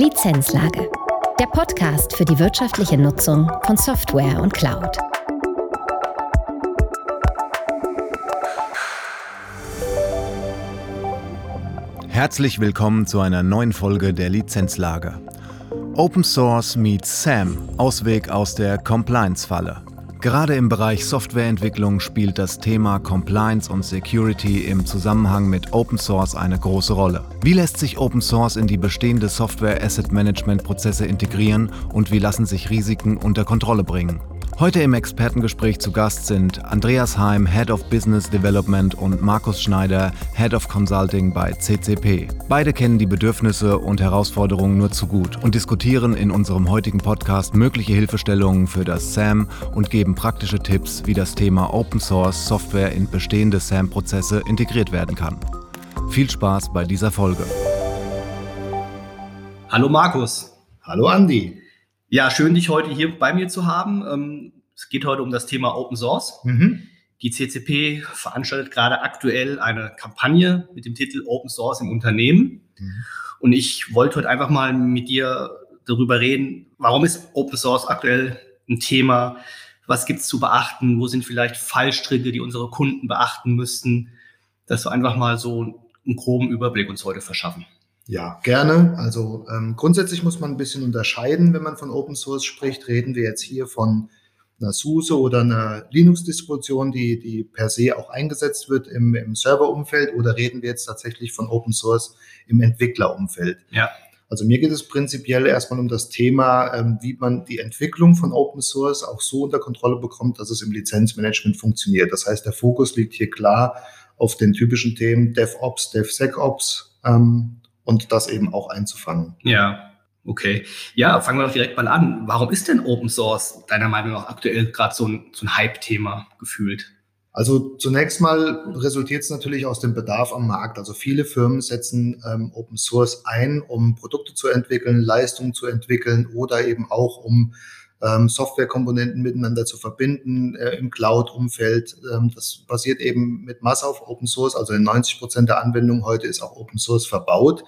Lizenzlage. Der Podcast für die wirtschaftliche Nutzung von Software und Cloud. Herzlich willkommen zu einer neuen Folge der Lizenzlage. Open Source meets SAM, Ausweg aus der Compliance-Falle. Gerade im Bereich Softwareentwicklung spielt das Thema Compliance und Security im Zusammenhang mit Open Source eine große Rolle. Wie lässt sich Open Source in die bestehende Software Asset Management Prozesse integrieren und wie lassen sich Risiken unter Kontrolle bringen? Heute im Expertengespräch zu Gast sind Andreas Heim, Head of Business Development und Markus Schneider, Head of Consulting bei CCP. Beide kennen die Bedürfnisse und Herausforderungen nur zu gut und diskutieren in unserem heutigen Podcast mögliche Hilfestellungen für das SAM und geben praktische Tipps, wie das Thema Open Source Software in bestehende SAM-Prozesse integriert werden kann. Viel Spaß bei dieser Folge. Hallo Markus. Hallo Andi. Ja, schön, dich heute hier bei mir zu haben. Ähm, es geht heute um das Thema Open Source. Mhm. Die CCP veranstaltet gerade aktuell eine Kampagne mit dem Titel Open Source im Unternehmen. Mhm. Und ich wollte heute einfach mal mit dir darüber reden, warum ist Open Source aktuell ein Thema? Was gibt es zu beachten? Wo sind vielleicht Fallstricke, die unsere Kunden beachten müssten? Dass wir einfach mal so einen groben Überblick uns heute verschaffen. Ja, gerne. Also ähm, grundsätzlich muss man ein bisschen unterscheiden, wenn man von Open Source spricht. Reden wir jetzt hier von einer SUSE oder einer Linux-Distribution, die, die per se auch eingesetzt wird im, im Serverumfeld, oder reden wir jetzt tatsächlich von Open Source im Entwicklerumfeld? Ja. Also mir geht es prinzipiell erstmal um das Thema, ähm, wie man die Entwicklung von Open Source auch so unter Kontrolle bekommt, dass es im Lizenzmanagement funktioniert. Das heißt, der Fokus liegt hier klar auf den typischen Themen DevOps, DevSecOps, ähm, und das eben auch einzufangen. Ja, okay. Ja, fangen wir doch direkt mal an. Warum ist denn Open Source deiner Meinung nach aktuell gerade so ein, so ein Hype-Thema gefühlt? Also zunächst mal resultiert es natürlich aus dem Bedarf am Markt. Also viele Firmen setzen ähm, Open Source ein, um Produkte zu entwickeln, Leistungen zu entwickeln oder eben auch um ähm, Softwarekomponenten miteinander zu verbinden äh, im Cloud-Umfeld. Ähm, das basiert eben mit Masse auf Open Source. Also in 90 Prozent der Anwendungen heute ist auch Open Source verbaut.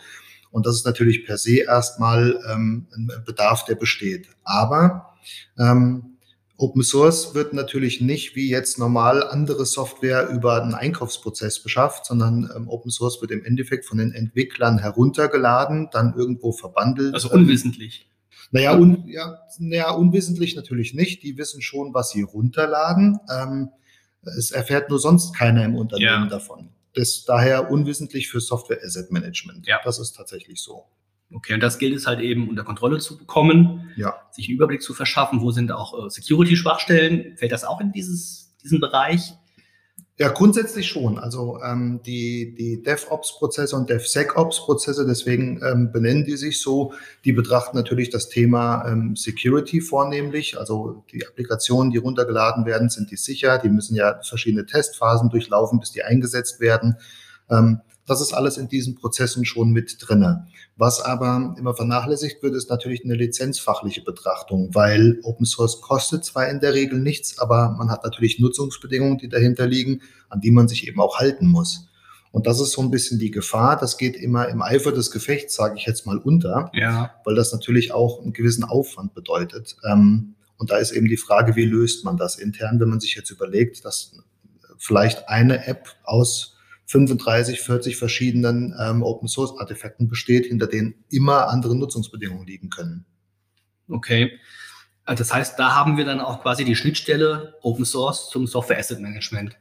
Und das ist natürlich per se erstmal ähm, ein Bedarf, der besteht. Aber ähm, Open Source wird natürlich nicht wie jetzt normal andere Software über einen Einkaufsprozess beschafft, sondern ähm, Open Source wird im Endeffekt von den Entwicklern heruntergeladen, dann irgendwo verbandelt. Also unwissentlich. Naja, un, ja, naja, unwissentlich natürlich nicht. Die wissen schon, was sie runterladen. Ähm, es erfährt nur sonst keiner im Unternehmen ja. davon. Das daher unwissentlich für Software Asset Management. Ja. Das ist tatsächlich so. Okay, und das gilt es halt eben unter Kontrolle zu bekommen, ja. sich einen Überblick zu verschaffen, wo sind auch äh, Security-Schwachstellen. Fällt das auch in dieses, diesen Bereich? Ja, grundsätzlich schon. Also ähm, die, die DevOps-Prozesse und DevSecOps-Prozesse, deswegen ähm, benennen die sich so, die betrachten natürlich das Thema ähm, Security vornehmlich. Also die Applikationen, die runtergeladen werden, sind die sicher. Die müssen ja verschiedene Testphasen durchlaufen, bis die eingesetzt werden. Ähm, das ist alles in diesen Prozessen schon mit drinne. Was aber immer vernachlässigt wird, ist natürlich eine lizenzfachliche Betrachtung, weil Open Source kostet zwar in der Regel nichts, aber man hat natürlich Nutzungsbedingungen, die dahinter liegen, an die man sich eben auch halten muss. Und das ist so ein bisschen die Gefahr. Das geht immer im Eifer des Gefechts, sage ich jetzt mal, unter, ja. weil das natürlich auch einen gewissen Aufwand bedeutet. Ähm, und da ist eben die Frage, wie löst man das intern, wenn man sich jetzt überlegt, dass vielleicht eine App aus 35, 40 verschiedenen ähm, Open Source Artefakten besteht, hinter denen immer andere Nutzungsbedingungen liegen können. Okay. Also das heißt, da haben wir dann auch quasi die Schnittstelle Open Source zum Software Asset Management.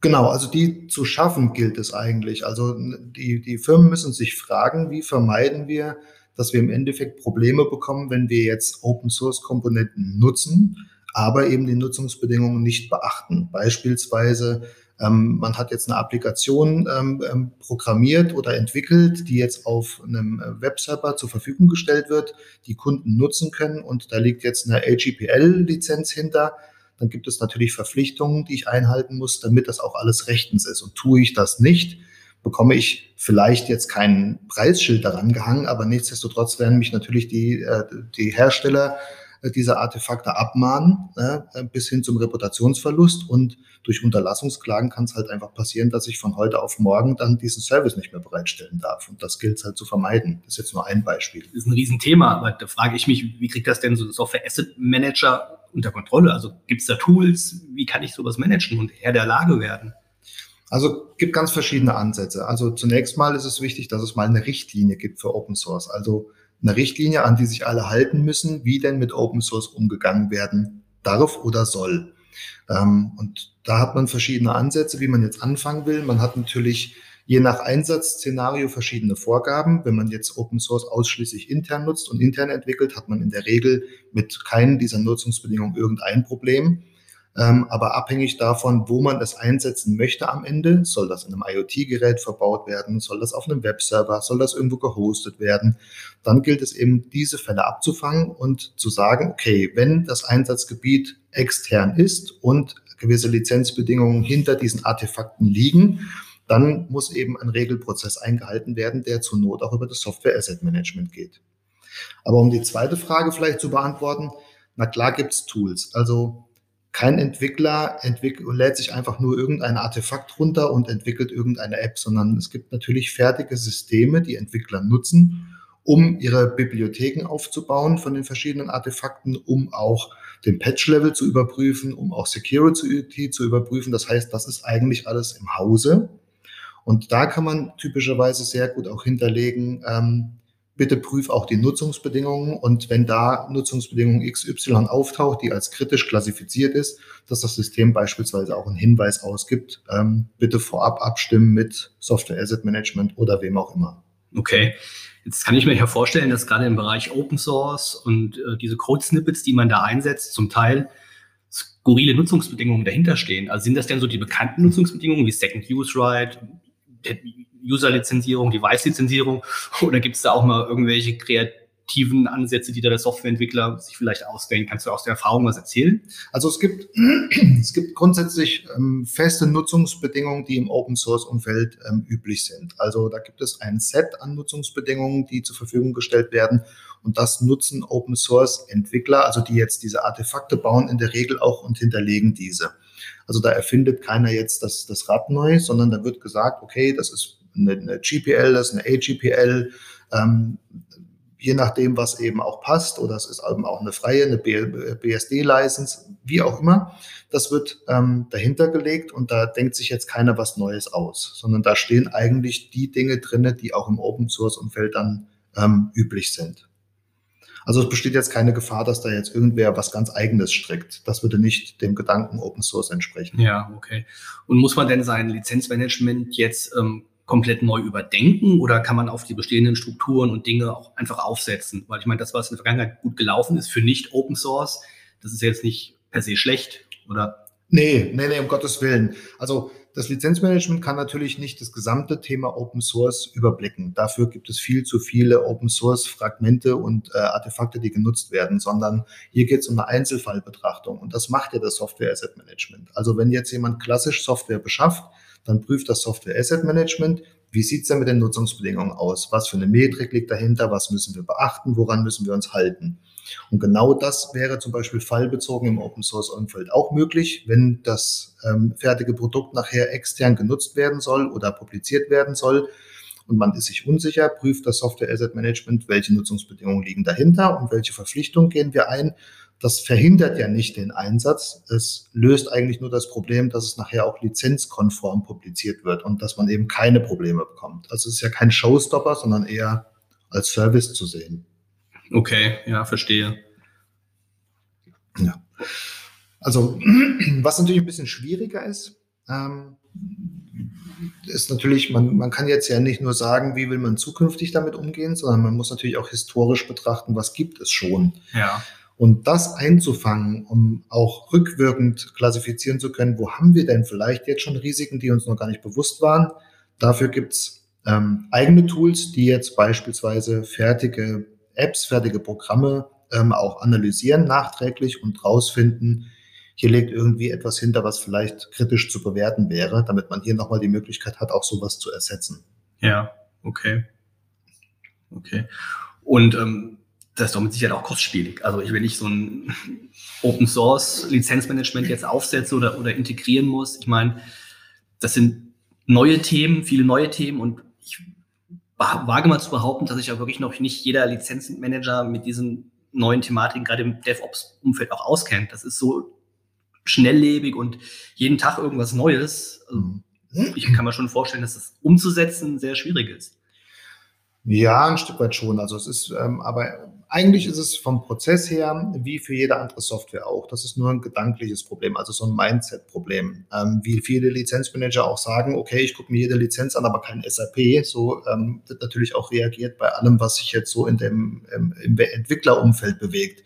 Genau, also die zu schaffen gilt es eigentlich. Also die, die Firmen müssen sich fragen, wie vermeiden wir, dass wir im Endeffekt Probleme bekommen, wenn wir jetzt Open Source Komponenten nutzen, aber eben die Nutzungsbedingungen nicht beachten. Beispielsweise ähm, man hat jetzt eine Applikation ähm, ähm, programmiert oder entwickelt, die jetzt auf einem äh, Webserver zur Verfügung gestellt wird, die Kunden nutzen können und da liegt jetzt eine AGPL-Lizenz hinter. Dann gibt es natürlich Verpflichtungen, die ich einhalten muss, damit das auch alles rechtens ist. Und tue ich das nicht, bekomme ich vielleicht jetzt kein Preisschild daran gehangen, aber nichtsdestotrotz werden mich natürlich die, äh, die Hersteller diese Artefakte abmahnen, äh, bis hin zum Reputationsverlust. Und durch Unterlassungsklagen kann es halt einfach passieren, dass ich von heute auf morgen dann diesen Service nicht mehr bereitstellen darf. Und das gilt es halt zu vermeiden. Das ist jetzt nur ein Beispiel. Das ist ein Riesenthema, aber da frage ich mich, wie kriegt das denn so ein Software Asset Manager unter Kontrolle? Also gibt es da Tools? Wie kann ich sowas managen und Herr der Lage werden? Also gibt ganz verschiedene Ansätze. Also zunächst mal ist es wichtig, dass es mal eine Richtlinie gibt für Open Source. Also eine Richtlinie, an die sich alle halten müssen, wie denn mit Open Source umgegangen werden darf oder soll. Ähm, und da hat man verschiedene Ansätze, wie man jetzt anfangen will. Man hat natürlich je nach Einsatzszenario verschiedene Vorgaben. Wenn man jetzt Open Source ausschließlich intern nutzt und intern entwickelt, hat man in der Regel mit keinen dieser Nutzungsbedingungen irgendein Problem. Ähm, aber abhängig davon, wo man es einsetzen möchte am Ende, soll das in einem IoT-Gerät verbaut werden, soll das auf einem Webserver, soll das irgendwo gehostet werden, dann gilt es eben, diese Fälle abzufangen und zu sagen, okay, wenn das Einsatzgebiet extern ist und gewisse Lizenzbedingungen hinter diesen Artefakten liegen, dann muss eben ein Regelprozess eingehalten werden, der zur Not auch über das Software Asset Management geht. Aber um die zweite Frage vielleicht zu beantworten, na klar gibt's Tools. Also kein Entwickler entwickelt, lädt sich einfach nur irgendein Artefakt runter und entwickelt irgendeine App, sondern es gibt natürlich fertige Systeme, die Entwickler nutzen, um ihre Bibliotheken aufzubauen von den verschiedenen Artefakten, um auch den Patch-Level zu überprüfen, um auch Security zu überprüfen. Das heißt, das ist eigentlich alles im Hause. Und da kann man typischerweise sehr gut auch hinterlegen, ähm, bitte prüf auch die Nutzungsbedingungen und wenn da Nutzungsbedingung XY auftaucht, die als kritisch klassifiziert ist, dass das System beispielsweise auch einen Hinweis ausgibt, ähm, bitte vorab abstimmen mit Software Asset Management oder wem auch immer. Okay. Jetzt kann ich mir ja vorstellen, dass gerade im Bereich Open Source und äh, diese Code-Snippets, die man da einsetzt, zum Teil skurrile Nutzungsbedingungen dahinter stehen. Also sind das denn so die bekannten Nutzungsbedingungen wie Second Use Right, User-Lizenzierung, Device-Lizenzierung oder gibt es da auch mal irgendwelche kreativen Ansätze, die da der Softwareentwickler sich vielleicht ausdenken? Kannst du aus der Erfahrung was erzählen? Also es gibt, es gibt grundsätzlich ähm, feste Nutzungsbedingungen, die im Open-Source-Umfeld ähm, üblich sind. Also da gibt es ein Set an Nutzungsbedingungen, die zur Verfügung gestellt werden und das nutzen Open-Source-Entwickler, also die jetzt diese Artefakte bauen, in der Regel auch und hinterlegen diese. Also da erfindet keiner jetzt das, das Rad neu, sondern da wird gesagt, okay, das ist eine, eine GPL, das ist eine AGPL, ähm, je nachdem, was eben auch passt, oder es ist eben auch eine freie, eine BSD-License, wie auch immer. Das wird ähm, dahinter gelegt und da denkt sich jetzt keiner was Neues aus, sondern da stehen eigentlich die Dinge drinne, die auch im Open-Source-Umfeld dann ähm, üblich sind. Also es besteht jetzt keine Gefahr, dass da jetzt irgendwer was ganz Eigenes strickt. Das würde nicht dem Gedanken Open Source entsprechen. Ja, okay. Und muss man denn sein Lizenzmanagement jetzt ähm, komplett neu überdenken oder kann man auf die bestehenden Strukturen und Dinge auch einfach aufsetzen? Weil ich meine, das, was in der Vergangenheit gut gelaufen ist für nicht Open Source, das ist jetzt nicht per se schlecht, oder? Nee, nee, nee, um Gottes Willen. Also das Lizenzmanagement kann natürlich nicht das gesamte Thema Open Source überblicken. Dafür gibt es viel zu viele Open Source Fragmente und äh, Artefakte, die genutzt werden, sondern hier geht es um eine Einzelfallbetrachtung und das macht ja das Software Asset Management. Also wenn jetzt jemand klassisch Software beschafft, dann prüft das Software Asset Management, wie sieht's denn mit den Nutzungsbedingungen aus? Was für eine Metrik liegt dahinter? Was müssen wir beachten? Woran müssen wir uns halten? Und genau das wäre zum Beispiel fallbezogen im Open Source Umfeld auch möglich, wenn das ähm, fertige Produkt nachher extern genutzt werden soll oder publiziert werden soll und man ist sich unsicher, prüft das Software Asset Management, welche Nutzungsbedingungen liegen dahinter und welche Verpflichtungen gehen wir ein. Das verhindert ja nicht den Einsatz. Es löst eigentlich nur das Problem, dass es nachher auch lizenzkonform publiziert wird und dass man eben keine Probleme bekommt. Also es ist ja kein Showstopper, sondern eher als Service zu sehen. Okay, ja, verstehe. Ja. Also, was natürlich ein bisschen schwieriger ist, ähm, ist natürlich, man, man kann jetzt ja nicht nur sagen, wie will man zukünftig damit umgehen, sondern man muss natürlich auch historisch betrachten, was gibt es schon. Ja. Und das einzufangen, um auch rückwirkend klassifizieren zu können, wo haben wir denn vielleicht jetzt schon Risiken, die uns noch gar nicht bewusst waren. Dafür gibt's ähm, eigene Tools, die jetzt beispielsweise fertige Apps, fertige Programme ähm, auch analysieren nachträglich und rausfinden, hier liegt irgendwie etwas hinter, was vielleicht kritisch zu bewerten wäre, damit man hier nochmal die Möglichkeit hat, auch sowas zu ersetzen. Ja, okay. Okay. Und ähm, das ist doch mit Sicherheit auch kostspielig. Also wenn ich so ein Open Source Lizenzmanagement jetzt aufsetze oder, oder integrieren muss, ich meine, das sind neue Themen, viele neue Themen und ich wage mal zu behaupten, dass sich ja wirklich noch nicht jeder Lizenzmanager mit diesen neuen Thematiken gerade im DevOps-Umfeld auch auskennt. Das ist so schnelllebig und jeden Tag irgendwas Neues. Also mhm. ich kann mir schon vorstellen, dass das umzusetzen sehr schwierig ist. Ja, ein Stück weit schon. Also es ist, ähm, aber eigentlich ist es vom Prozess her wie für jede andere Software auch. Das ist nur ein gedankliches Problem, also so ein Mindset-Problem. Ähm, wie viele Lizenzmanager auch sagen, okay, ich gucke mir jede Lizenz an, aber kein SAP. So ähm, wird natürlich auch reagiert bei allem, was sich jetzt so in dem, im, im Entwicklerumfeld bewegt.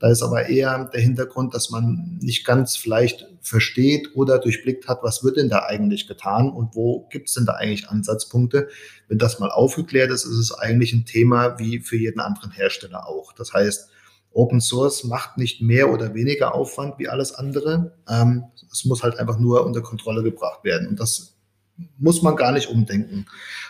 Da ist aber eher der Hintergrund, dass man nicht ganz vielleicht versteht oder durchblickt hat, was wird denn da eigentlich getan und wo gibt es denn da eigentlich Ansatzpunkte. Wenn das mal aufgeklärt ist, ist es eigentlich ein Thema wie für jeden anderen Hersteller auch. Das heißt, Open Source macht nicht mehr oder weniger Aufwand wie alles andere. Ähm, es muss halt einfach nur unter Kontrolle gebracht werden. Und das muss man gar nicht umdenken.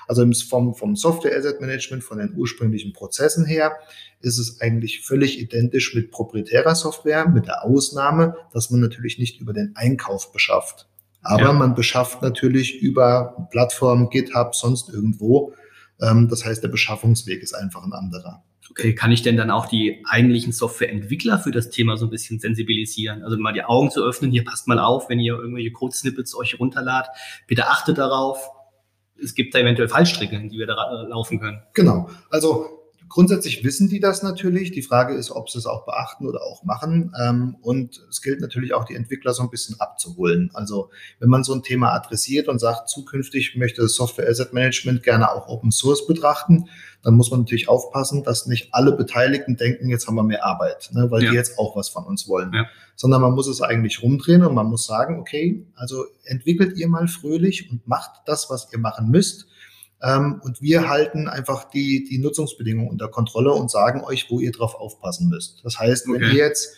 Also vom, vom Software Asset Management, von den ursprünglichen Prozessen her, ist es eigentlich völlig identisch mit proprietärer Software, mit der Ausnahme, dass man natürlich nicht über den Einkauf beschafft. Aber ja. man beschafft natürlich über Plattformen, GitHub, sonst irgendwo. Ähm, das heißt, der Beschaffungsweg ist einfach ein anderer. Okay, kann ich denn dann auch die eigentlichen Softwareentwickler für das Thema so ein bisschen sensibilisieren? Also mal die Augen zu öffnen, hier passt mal auf, wenn ihr irgendwelche Code-Snippets euch runterladet, bitte achtet darauf. Es gibt da eventuell Fallstricke, die wir da laufen können. Genau. Also Grundsätzlich wissen die das natürlich. Die Frage ist, ob sie es auch beachten oder auch machen. Ähm, und es gilt natürlich auch, die Entwickler so ein bisschen abzuholen. Also wenn man so ein Thema adressiert und sagt, zukünftig möchte das Software Asset Management gerne auch Open Source betrachten, dann muss man natürlich aufpassen, dass nicht alle Beteiligten denken, jetzt haben wir mehr Arbeit, ne, weil ja. die jetzt auch was von uns wollen. Ja. Sondern man muss es eigentlich rumdrehen und man muss sagen, okay, also entwickelt ihr mal fröhlich und macht das, was ihr machen müsst ähm, und wir halten einfach die, die Nutzungsbedingungen unter Kontrolle und sagen euch, wo ihr drauf aufpassen müsst. Das heißt, okay. wenn ihr jetzt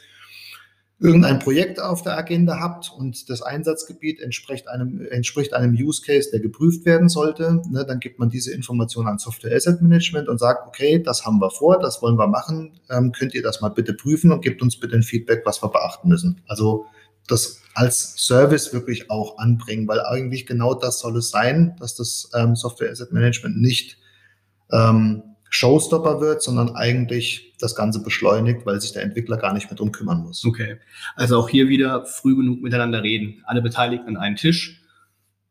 irgendein Projekt auf der Agenda habt und das Einsatzgebiet entspricht einem, entspricht einem Use Case, der geprüft werden sollte, ne, dann gibt man diese Information an Software Asset Management und sagt, okay, das haben wir vor, das wollen wir machen, ähm, könnt ihr das mal bitte prüfen und gebt uns bitte ein Feedback, was wir beachten müssen. Also das als Service wirklich auch anbringen, weil eigentlich genau das soll es sein, dass das ähm, Software Asset Management nicht ähm, Showstopper wird, sondern eigentlich das Ganze beschleunigt, weil sich der Entwickler gar nicht mehr drum kümmern muss. Okay. Also auch hier wieder früh genug miteinander reden. Alle Beteiligten an einen Tisch.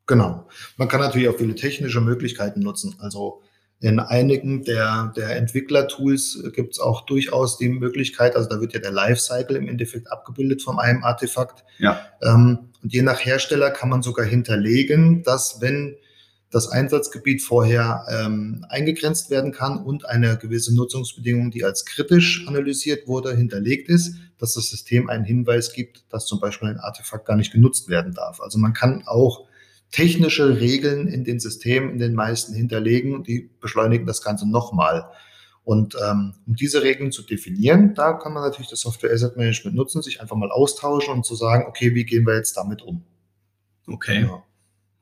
Genau. Man kann natürlich auch viele technische Möglichkeiten nutzen. Also in einigen der, der Entwicklertools gibt es auch durchaus die Möglichkeit, also da wird ja der Lifecycle im Endeffekt abgebildet von einem Artefakt. Ja. Ähm, und je nach Hersteller kann man sogar hinterlegen, dass wenn das Einsatzgebiet vorher ähm, eingegrenzt werden kann und eine gewisse Nutzungsbedingung, die als kritisch analysiert wurde, hinterlegt ist, dass das System einen Hinweis gibt, dass zum Beispiel ein Artefakt gar nicht genutzt werden darf. Also man kann auch technische Regeln in den Systemen, in den meisten hinterlegen, die beschleunigen das Ganze nochmal. Und ähm, um diese Regeln zu definieren, da kann man natürlich das Software Asset Management nutzen, sich einfach mal austauschen und zu sagen, okay, wie gehen wir jetzt damit um? Okay. Ja.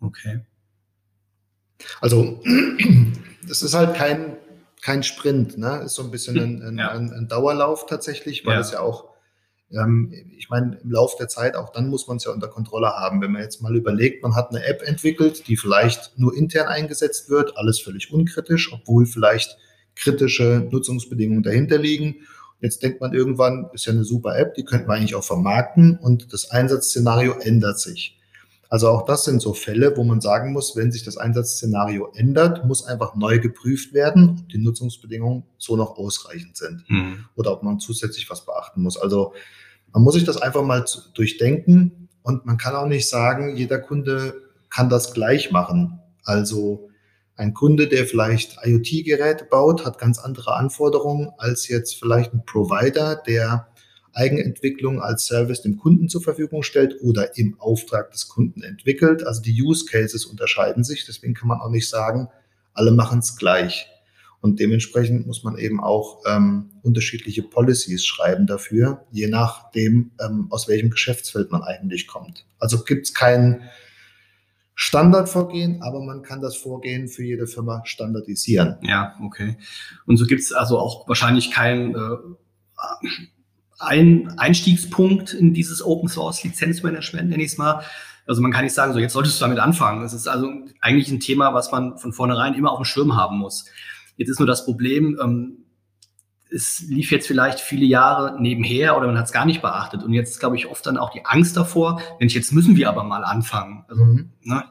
Okay. Also, das ist halt kein, kein Sprint, ne? Ist so ein bisschen ein, ein, ja. ein, ein Dauerlauf tatsächlich, weil ja. es ja auch ähm, ich meine, im Laufe der Zeit, auch dann muss man es ja unter Kontrolle haben. Wenn man jetzt mal überlegt, man hat eine App entwickelt, die vielleicht nur intern eingesetzt wird, alles völlig unkritisch, obwohl vielleicht kritische Nutzungsbedingungen dahinter liegen. Jetzt denkt man irgendwann, ist ja eine super App, die könnten wir eigentlich auch vermarkten und das Einsatzszenario ändert sich. Also auch das sind so Fälle, wo man sagen muss, wenn sich das Einsatzszenario ändert, muss einfach neu geprüft werden, ob die Nutzungsbedingungen so noch ausreichend sind mhm. oder ob man zusätzlich was beachten muss. Also man muss sich das einfach mal durchdenken und man kann auch nicht sagen, jeder Kunde kann das gleich machen. Also ein Kunde, der vielleicht IoT-Geräte baut, hat ganz andere Anforderungen als jetzt vielleicht ein Provider, der Eigenentwicklung als Service dem Kunden zur Verfügung stellt oder im Auftrag des Kunden entwickelt. Also die Use Cases unterscheiden sich. Deswegen kann man auch nicht sagen, alle machen es gleich. Und dementsprechend muss man eben auch ähm, unterschiedliche Policies schreiben dafür, je nachdem, ähm, aus welchem Geschäftsfeld man eigentlich kommt. Also gibt es keinen Standardvorgehen, aber man kann das Vorgehen für jede Firma standardisieren. Ja, okay. Und so gibt es also auch wahrscheinlich keinen äh, ein Einstiegspunkt in dieses Open Source Lizenzmanagement, nenne ich es mal. Also man kann nicht sagen, so jetzt solltest du damit anfangen. Das ist also eigentlich ein Thema, was man von vornherein immer auf dem Schirm haben muss. Jetzt ist nur das Problem, ähm, es lief jetzt vielleicht viele Jahre nebenher oder man hat es gar nicht beachtet. Und jetzt glaube ich oft dann auch die Angst davor, Mensch, jetzt müssen wir aber mal anfangen. Also, mhm. ne?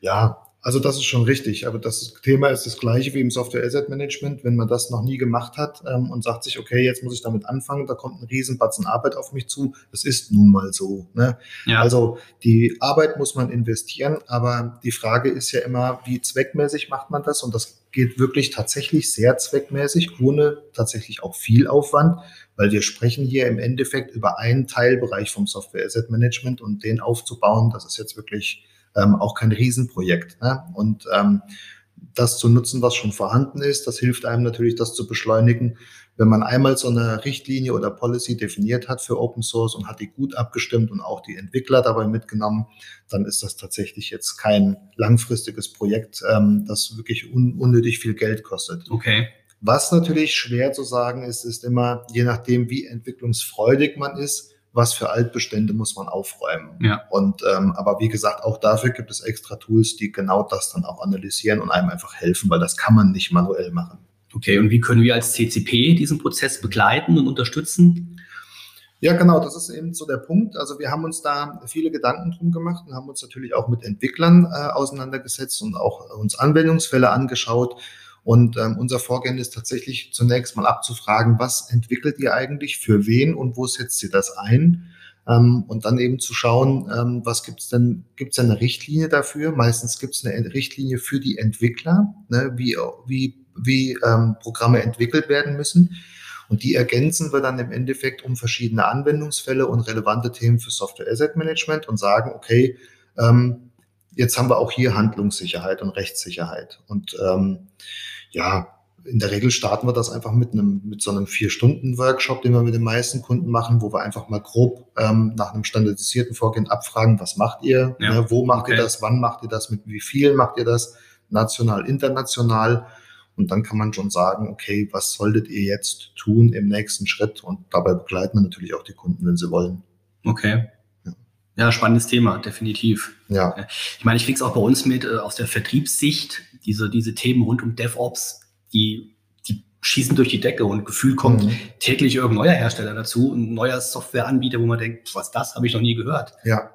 Ja, also das ist schon richtig, aber das Thema ist das gleiche wie im Software Asset Management. Wenn man das noch nie gemacht hat ähm, und sagt sich, okay, jetzt muss ich damit anfangen, da kommt ein Riesenbatzen Arbeit auf mich zu. Das ist nun mal so. Ne? Ja. Also die Arbeit muss man investieren, aber die Frage ist ja immer, wie zweckmäßig macht man das? Und das geht wirklich tatsächlich sehr zweckmäßig, ohne tatsächlich auch viel Aufwand, weil wir sprechen hier im Endeffekt über einen Teilbereich vom Software Asset Management und den aufzubauen, das ist jetzt wirklich ähm, auch kein Riesenprojekt. Ne? Und ähm, das zu nutzen, was schon vorhanden ist, das hilft einem natürlich, das zu beschleunigen. Wenn man einmal so eine Richtlinie oder Policy definiert hat für Open Source und hat die gut abgestimmt und auch die Entwickler dabei mitgenommen, dann ist das tatsächlich jetzt kein langfristiges Projekt, ähm, das wirklich un unnötig viel Geld kostet. Okay. Was natürlich schwer zu sagen ist, ist immer, je nachdem, wie entwicklungsfreudig man ist, was für Altbestände muss man aufräumen. Ja. Und ähm, aber wie gesagt, auch dafür gibt es extra Tools, die genau das dann auch analysieren und einem einfach helfen, weil das kann man nicht manuell machen. Okay, und wie können wir als CCP diesen Prozess begleiten und unterstützen? Ja, genau, das ist eben so der Punkt. Also wir haben uns da viele Gedanken drum gemacht und haben uns natürlich auch mit Entwicklern äh, auseinandergesetzt und auch uns Anwendungsfälle angeschaut und ähm, unser Vorgehen ist tatsächlich zunächst mal abzufragen, was entwickelt ihr eigentlich, für wen und wo setzt ihr das ein? Ähm, und dann eben zu schauen, ähm, was gibt's denn, gibt's denn eine Richtlinie dafür? Meistens gibt's eine Richtlinie für die Entwickler, ne, wie, wie, wie ähm, Programme entwickelt werden müssen. Und die ergänzen wir dann im Endeffekt um verschiedene Anwendungsfälle und relevante Themen für Software Asset Management und sagen, okay, ähm, jetzt haben wir auch hier Handlungssicherheit und Rechtssicherheit. Und ähm, ja, in der Regel starten wir das einfach mit einem mit so einem vier Stunden Workshop, den wir mit den meisten Kunden machen, wo wir einfach mal grob ähm, nach einem standardisierten Vorgehen abfragen, was macht ihr, ja. ne, wo macht okay. ihr das, wann macht ihr das, mit wie viel macht ihr das, national, international. Und dann kann man schon sagen, okay, was solltet ihr jetzt tun im nächsten Schritt? Und dabei begleiten wir natürlich auch die Kunden, wenn sie wollen. Okay. Ja, spannendes Thema, definitiv. Ja. Ich meine, ich kriege es auch bei uns mit äh, aus der Vertriebssicht, diese, diese Themen rund um DevOps, die, die schießen durch die Decke und Gefühl kommt mhm. täglich irgendein neuer Hersteller dazu, ein neuer Softwareanbieter, wo man denkt, was das, habe ich noch nie gehört. Ja.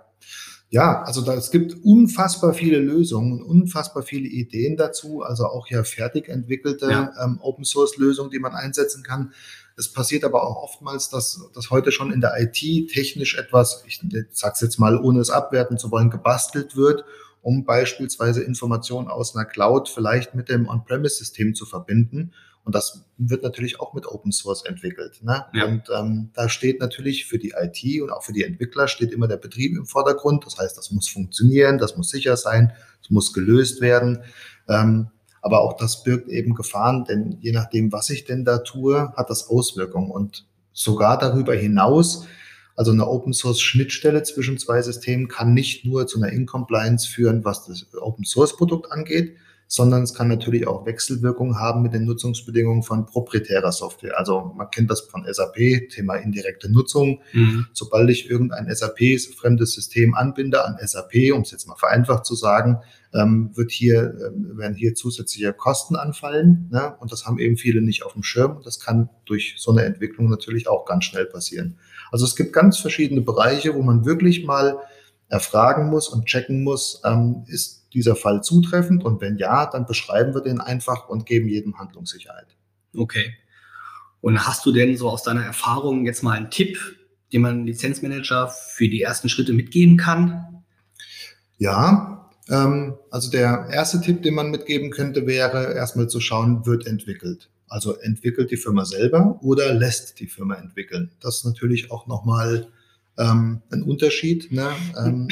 Ja, also da, es gibt unfassbar viele Lösungen, unfassbar viele Ideen dazu, also auch ja fertig entwickelte ja. ähm, Open Source Lösungen, die man einsetzen kann. Es passiert aber auch oftmals, dass, dass heute schon in der IT technisch etwas, ich sag's jetzt mal, ohne es abwerten zu wollen, gebastelt wird, um beispielsweise Informationen aus einer Cloud vielleicht mit dem On-Premise-System zu verbinden. Und das wird natürlich auch mit Open Source entwickelt. Ne? Ja. Und ähm, da steht natürlich für die IT und auch für die Entwickler steht immer der Betrieb im Vordergrund. Das heißt, das muss funktionieren, das muss sicher sein, es muss gelöst werden. Ähm, aber auch das birgt eben Gefahren, denn je nachdem, was ich denn da tue, hat das Auswirkungen. Und sogar darüber hinaus, also eine Open Source Schnittstelle zwischen zwei Systemen kann nicht nur zu einer Incompliance führen, was das Open Source Produkt angeht, sondern es kann natürlich auch Wechselwirkungen haben mit den Nutzungsbedingungen von proprietärer Software. Also man kennt das von SAP, Thema indirekte Nutzung. Mhm. Sobald ich irgendein SAP-fremdes System anbinde an SAP, um es jetzt mal vereinfacht zu sagen, ähm, wird hier, äh, werden hier zusätzliche Kosten anfallen. Ne? Und das haben eben viele nicht auf dem Schirm. Das kann durch so eine Entwicklung natürlich auch ganz schnell passieren. Also es gibt ganz verschiedene Bereiche, wo man wirklich mal erfragen muss und checken muss, ähm, ist dieser Fall zutreffend? Und wenn ja, dann beschreiben wir den einfach und geben jedem Handlungssicherheit. Okay. Und hast du denn so aus deiner Erfahrung jetzt mal einen Tipp, den man Lizenzmanager für die ersten Schritte mitgeben kann? Ja, ähm, also der erste Tipp, den man mitgeben könnte, wäre erstmal zu schauen, wird entwickelt. Also entwickelt die Firma selber oder lässt die Firma entwickeln. Das ist natürlich auch nochmal ähm, ein Unterschied. Ne? Ähm,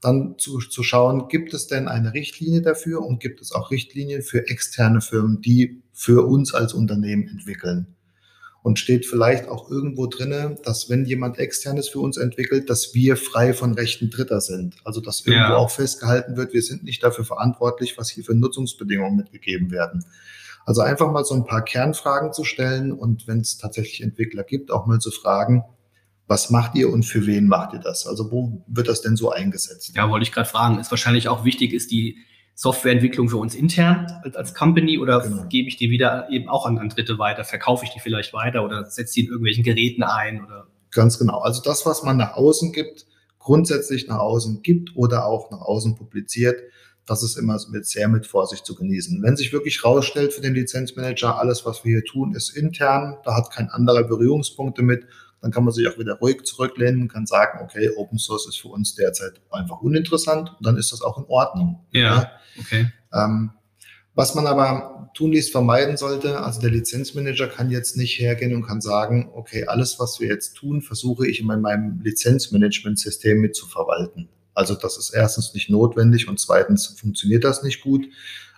dann zu, zu schauen, gibt es denn eine Richtlinie dafür und gibt es auch Richtlinien für externe Firmen, die für uns als Unternehmen entwickeln. und steht vielleicht auch irgendwo drinne, dass wenn jemand externes für uns entwickelt, dass wir frei von Rechten Dritter sind. Also dass irgendwo ja. auch festgehalten wird, wir sind nicht dafür verantwortlich, was hier für Nutzungsbedingungen mitgegeben werden. Also einfach mal so ein paar Kernfragen zu stellen und wenn es tatsächlich Entwickler gibt, auch mal zu fragen, was macht ihr und für wen macht ihr das? Also wo wird das denn so eingesetzt? Ja, wollte ich gerade fragen. Ist wahrscheinlich auch wichtig, ist die Softwareentwicklung für uns intern als, als Company oder genau. gebe ich die wieder eben auch an, an Dritte weiter? Verkaufe ich die vielleicht weiter oder setze die in irgendwelchen Geräten ein? Oder? Ganz genau. Also das, was man nach außen gibt, grundsätzlich nach außen gibt oder auch nach außen publiziert, das ist immer mit sehr mit Vorsicht zu genießen. Wenn sich wirklich rausstellt für den Lizenzmanager, alles, was wir hier tun, ist intern, da hat kein anderer Berührungspunkte mit, dann kann man sich auch wieder ruhig zurücklehnen, kann sagen, okay, Open Source ist für uns derzeit einfach uninteressant und dann ist das auch in Ordnung. Ja, ja. okay. Ähm, was man aber tunlichst vermeiden sollte, also der Lizenzmanager kann jetzt nicht hergehen und kann sagen, okay, alles, was wir jetzt tun, versuche ich in meinem Lizenzmanagementsystem mit zu verwalten. Also das ist erstens nicht notwendig und zweitens funktioniert das nicht gut.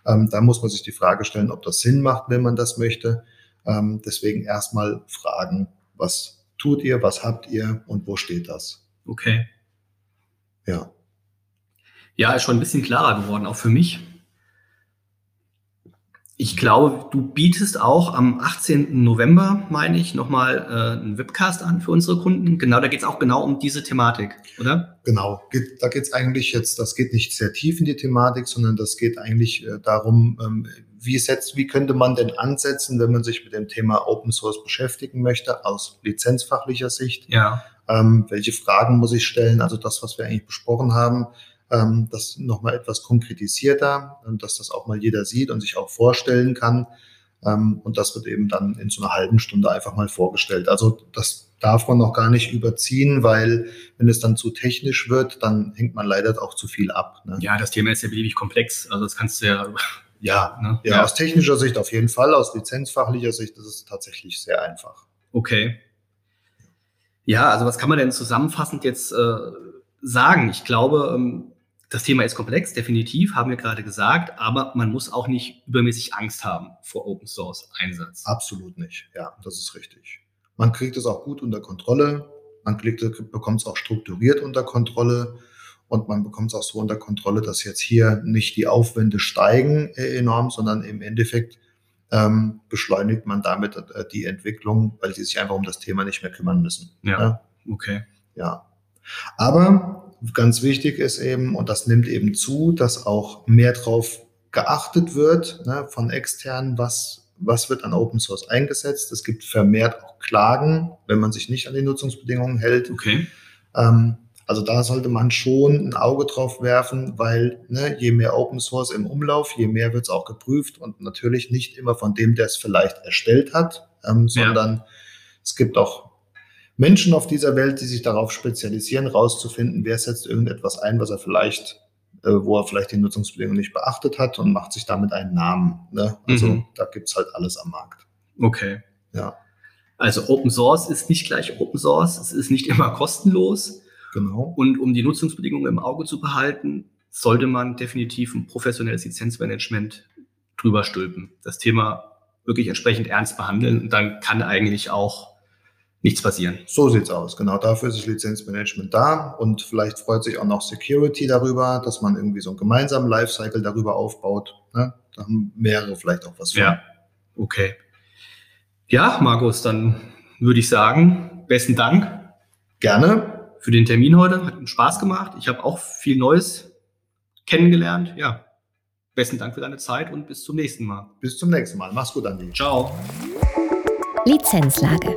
Ähm, da muss man sich die Frage stellen, ob das Sinn macht, wenn man das möchte. Ähm, deswegen erstmal fragen, was tut ihr, was habt ihr und wo steht das? Okay. Ja. Ja, ist schon ein bisschen klarer geworden, auch für mich. Ich glaube, du bietest auch am 18. November, meine ich, nochmal äh, einen Webcast an für unsere Kunden. Genau, da geht es auch genau um diese Thematik, oder? Genau, geht, da geht es eigentlich jetzt, das geht nicht sehr tief in die Thematik, sondern das geht eigentlich äh, darum, ähm, wie, setzt, wie könnte man denn ansetzen, wenn man sich mit dem Thema Open Source beschäftigen möchte, aus lizenzfachlicher Sicht? Ja. Ähm, welche Fragen muss ich stellen? Also das, was wir eigentlich besprochen haben ähm, das nochmal etwas konkretisierter, und dass das auch mal jeder sieht und sich auch vorstellen kann. Ähm, und das wird eben dann in so einer halben Stunde einfach mal vorgestellt. Also das darf man noch gar nicht überziehen, weil wenn es dann zu technisch wird, dann hängt man leider auch zu viel ab. Ne? Ja, das Thema ist ja beliebig komplex. Also das kannst du ja. Ja, ne? ja, ja, aus technischer Sicht auf jeden Fall, aus lizenzfachlicher Sicht ist es tatsächlich sehr einfach. Okay. Ja, also was kann man denn zusammenfassend jetzt äh, sagen? Ich glaube, ähm, das Thema ist komplex, definitiv, haben wir gerade gesagt, aber man muss auch nicht übermäßig Angst haben vor Open Source Einsatz. Absolut nicht, ja, das ist richtig. Man kriegt es auch gut unter Kontrolle, man bekommt es auch strukturiert unter Kontrolle und man bekommt es auch so unter Kontrolle, dass jetzt hier nicht die Aufwände steigen äh, enorm, sondern im Endeffekt ähm, beschleunigt man damit äh, die Entwicklung, weil sie sich einfach um das Thema nicht mehr kümmern müssen. Ja, ja? okay. Ja. Aber ganz wichtig ist eben, und das nimmt eben zu, dass auch mehr drauf geachtet wird ne, von externen, was, was wird an Open Source eingesetzt. Es gibt vermehrt auch Klagen, wenn man sich nicht an die Nutzungsbedingungen hält. Okay. Ähm, also da sollte man schon ein Auge drauf werfen, weil ne, je mehr Open Source im Umlauf, je mehr wird es auch geprüft und natürlich nicht immer von dem, der es vielleicht erstellt hat, ähm, sondern ja. es gibt auch Menschen auf dieser Welt, die sich darauf spezialisieren, rauszufinden, wer setzt irgendetwas ein, was er vielleicht, äh, wo er vielleicht die Nutzungsbedingungen nicht beachtet hat und macht sich damit einen Namen. Ne? Also mhm. da gibt's halt alles am Markt. Okay. Ja. Also Open Source ist nicht gleich Open Source, es ist nicht immer kostenlos. Genau. Und um die Nutzungsbedingungen im Auge zu behalten, sollte man definitiv ein professionelles Lizenzmanagement drüber stülpen. Das Thema wirklich entsprechend ernst behandeln und dann kann eigentlich auch nichts passieren. So sieht's aus. Genau dafür ist das Lizenzmanagement da und vielleicht freut sich auch noch Security darüber, dass man irgendwie so einen gemeinsamen Lifecycle darüber aufbaut. Ne? Da haben mehrere vielleicht auch was von. Ja, okay. Ja, Markus, dann würde ich sagen, besten Dank. Gerne. Für den Termin heute. Hat Spaß gemacht. Ich habe auch viel Neues kennengelernt. Ja, besten Dank für deine Zeit und bis zum nächsten Mal. Bis zum nächsten Mal. Mach's gut, Andi. Ciao. Lizenzlage